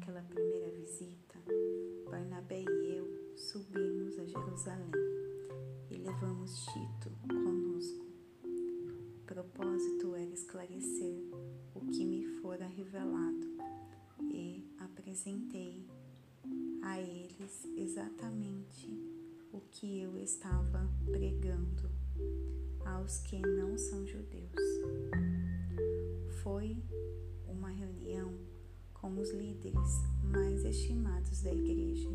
daquela primeira visita, Barnabé e eu subimos a Jerusalém e levamos Tito conosco. O propósito era esclarecer o que me fora revelado e apresentei a eles exatamente o que eu estava pregando aos que não são judeus. Foi uma reunião com os líderes mais estimados da igreja,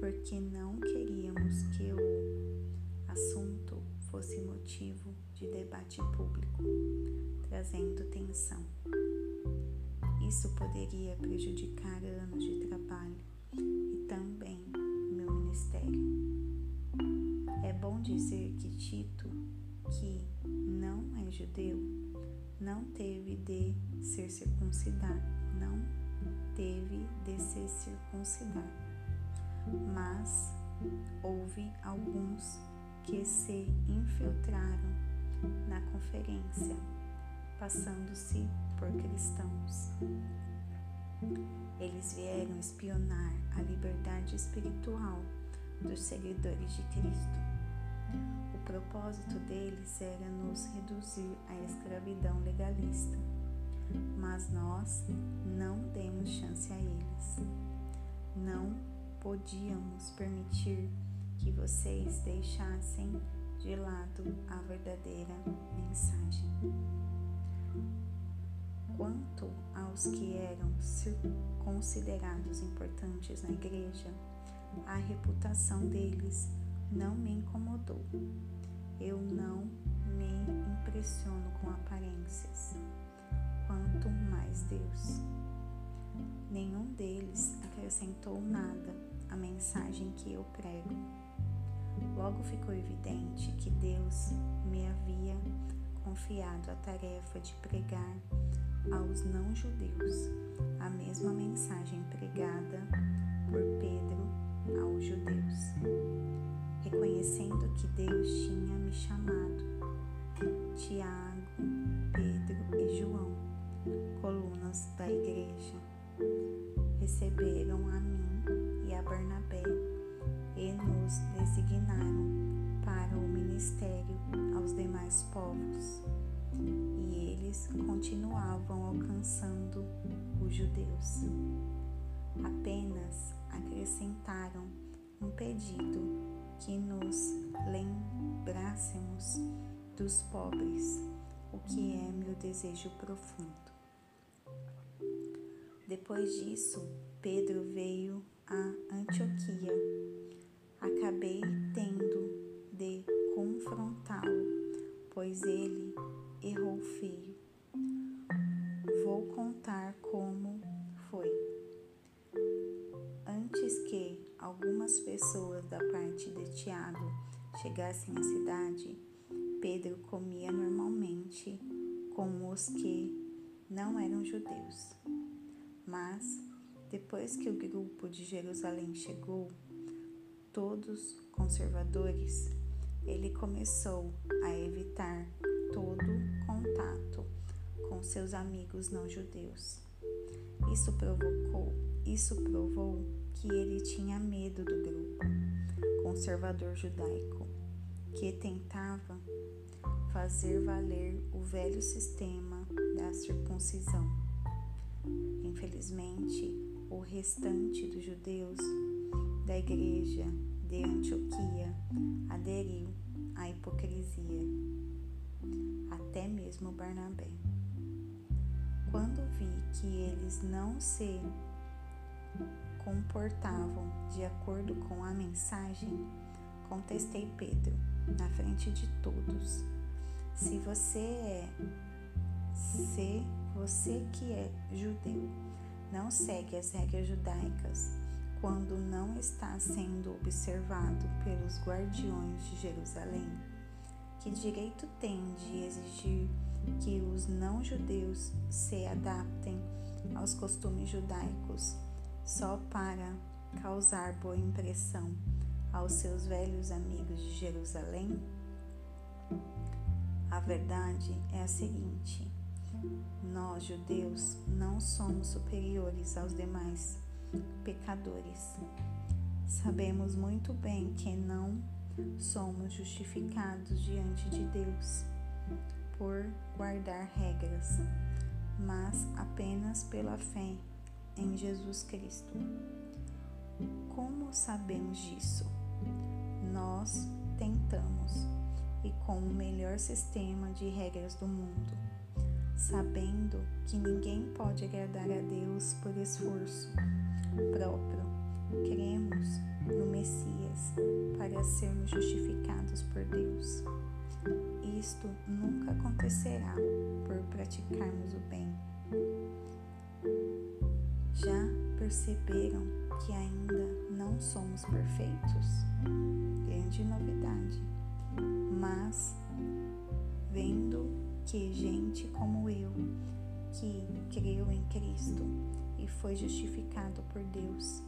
porque não queríamos que o assunto fosse motivo de debate público, trazendo tensão. Isso poderia prejudicar anos de trabalho e também meu ministério. É bom dizer que Tito, que não é judeu, não teve de ser circuncidado, não teve de se circuncidar. Mas houve alguns que se infiltraram na conferência, passando-se por cristãos. Eles vieram espionar a liberdade espiritual dos seguidores de Cristo. O propósito deles era nos reduzir à escravidão legalista, mas nós não demos chance a eles. Não podíamos permitir que vocês deixassem de lado a verdadeira mensagem. Quanto aos que eram considerados importantes na igreja, a reputação deles não me incomodou. Eu não me impressiono com aparências, quanto mais Deus. Nenhum deles acrescentou nada à mensagem que eu prego. Logo ficou evidente que Deus me havia confiado a tarefa de pregar aos não-judeus a mesma mensagem pregada por Pedro aos judeus. Reconhecendo que Deus tinha me chamado, Tiago, Pedro e João, colunas da igreja, receberam a mim e a Barnabé e nos designaram para o ministério aos demais povos e eles continuavam alcançando os judeus. Apenas acrescentaram um pedido que nos lembrássemos dos pobres, o que é meu desejo profundo. Depois disso, Pedro veio a Antioquia. Acabei tendo de confrontá-lo, pois ele errou feio. Vou contar como foi. Antes que algumas pessoas da parte de Tiago chegassem à cidade, Pedro comia normalmente com os que não eram judeus. Mas, depois que o grupo de Jerusalém chegou, todos conservadores, ele começou a evitar todo contato com seus amigos não judeus. Isso provocou, isso provou que ele tinha medo do grupo conservador judaico, que tentava fazer valer o velho sistema da circuncisão. Infelizmente, o restante dos judeus da igreja de Antioquia aderiu à hipocrisia até mesmo Barnabé. Quando vi que eles não se comportavam de acordo com a mensagem, contestei Pedro na frente de todos. Se você é se você que é judeu não segue as regras judaicas quando não está sendo observado pelos guardiões de Jerusalém, que direito tem de exigir que os não-judeus se adaptem aos costumes judaicos só para causar boa impressão aos seus velhos amigos de Jerusalém? A verdade é a seguinte: nós, judeus, não somos superiores aos demais pecadores. Sabemos muito bem que não somos justificados diante de Deus por guardar regras, mas apenas pela fé em Jesus Cristo. Como sabemos disso? Nós tentamos e com o melhor sistema de regras do mundo, sabendo que ninguém pode agradar a Deus por esforço próprio. Cremos no Messias para sermos justificados por Deus. Isto nunca acontecerá por praticarmos o bem. Já perceberam que ainda não somos perfeitos? Grande novidade. Mas, vendo que gente como eu, que creu em Cristo e foi justificado por Deus,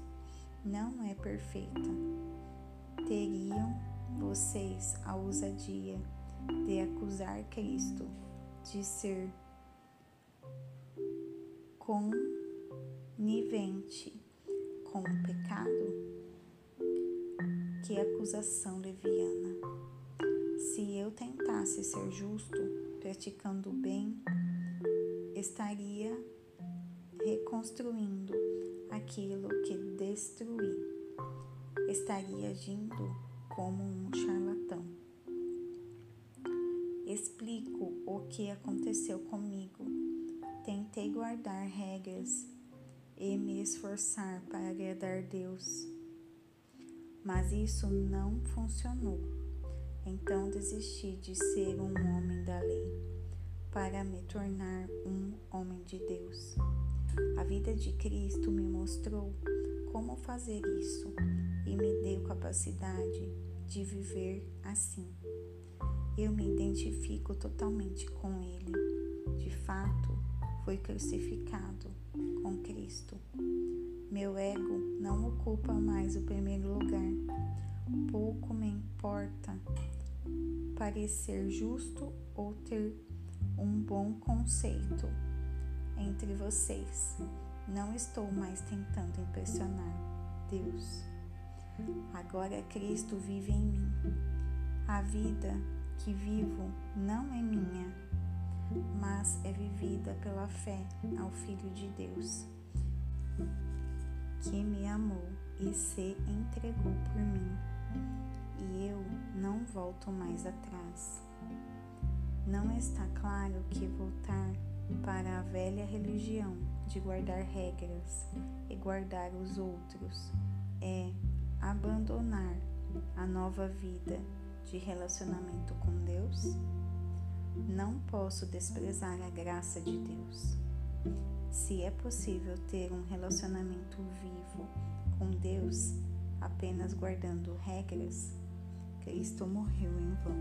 não é perfeita, teriam vocês a ousadia de acusar Cristo de ser conivente com o pecado? Que acusação leviana! Se eu tentasse ser justo, praticando o bem, estaria reconstruindo aquilo que destruí. Estaria agindo como um charlatão. Explico o que aconteceu comigo. Tentei guardar regras e me esforçar para agradar Deus, mas isso não funcionou. Então desisti de ser um homem da lei para me tornar um homem de Deus. A vida de Cristo me mostrou como fazer isso e me deu capacidade de viver assim. Eu me identifico totalmente com Ele. De fato, fui crucificado com Cristo. Meu ego não ocupa mais o primeiro lugar. Pouco me importa parecer justo ou ter um bom conceito entre vocês. Não estou mais tentando impressionar Deus. Agora Cristo vive em mim. A vida que vivo não é minha, mas é vivida pela fé ao Filho de Deus, que me amou e se entregou por mim e eu não volto mais atrás. Não está claro que voltar para a velha religião de guardar regras e guardar os outros é abandonar a nova vida de relacionamento com Deus? Não posso desprezar a graça de Deus. Se é possível ter um relacionamento vivo com Deus apenas guardando regras, Cristo morreu em vão.